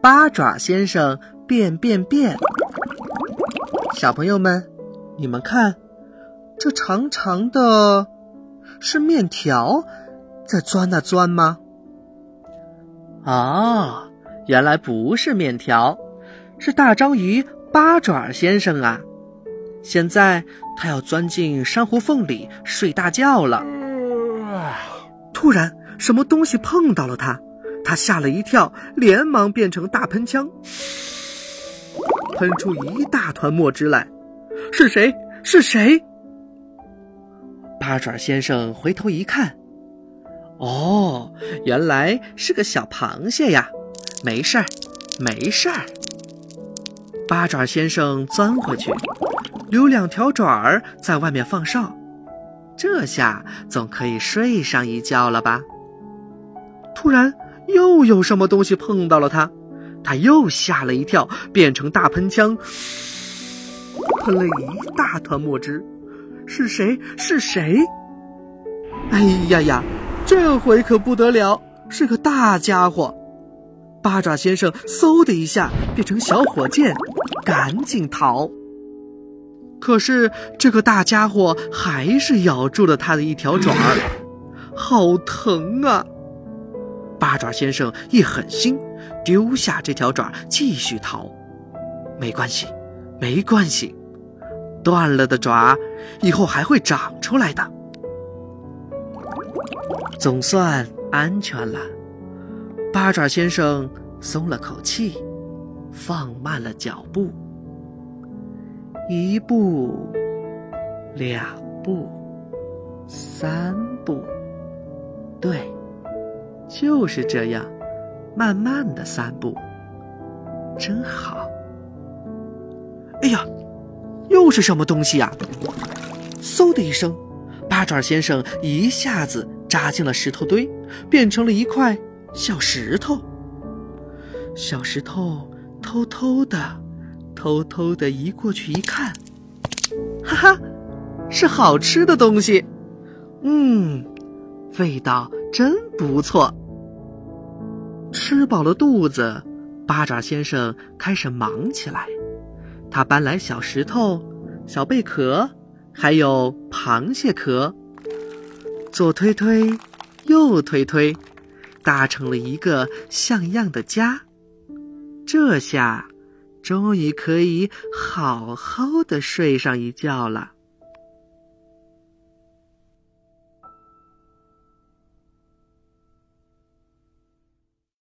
八爪先生变变变。小朋友们，你们看，这长长的，是面条在钻啊钻吗？哦，原来不是面条，是大章鱼八爪先生啊！现在他要钻进珊瑚缝里睡大觉了。突然，什么东西碰到了他，他吓了一跳，连忙变成大喷枪，喷出一大团墨汁来。是谁？是谁？八爪先生回头一看，哦，原来是个小螃蟹呀！没事儿，没事儿。八爪先生钻回去，留两条爪儿在外面放哨。这下总可以睡上一觉了吧？突然，又有什么东西碰到了他，他又吓了一跳，变成大喷枪，喷了一大团墨汁。是谁？是谁？哎呀呀，这回可不得了，是个大家伙！八爪先生嗖的一下变成小火箭，赶紧逃。可是这个大家伙还是咬住了他的一条爪，好疼啊！八爪先生一狠心，丢下这条爪，继续逃。没关系，没关系，断了的爪以后还会长出来的。总算安全了，八爪先生松了口气，放慢了脚步。一步，两步，三步，对，就是这样，慢慢的散步，真好。哎呀，又是什么东西呀？嗖的一声，八爪先生一下子扎进了石头堆，变成了一块小石头。小石头偷偷的。偷偷的移过去一看，哈哈，是好吃的东西，嗯，味道真不错。吃饱了肚子，八爪先生开始忙起来。他搬来小石头、小贝壳，还有螃蟹壳，左推推，右推推，搭成了一个像样的家。这下。终于可以好好的睡上一觉了。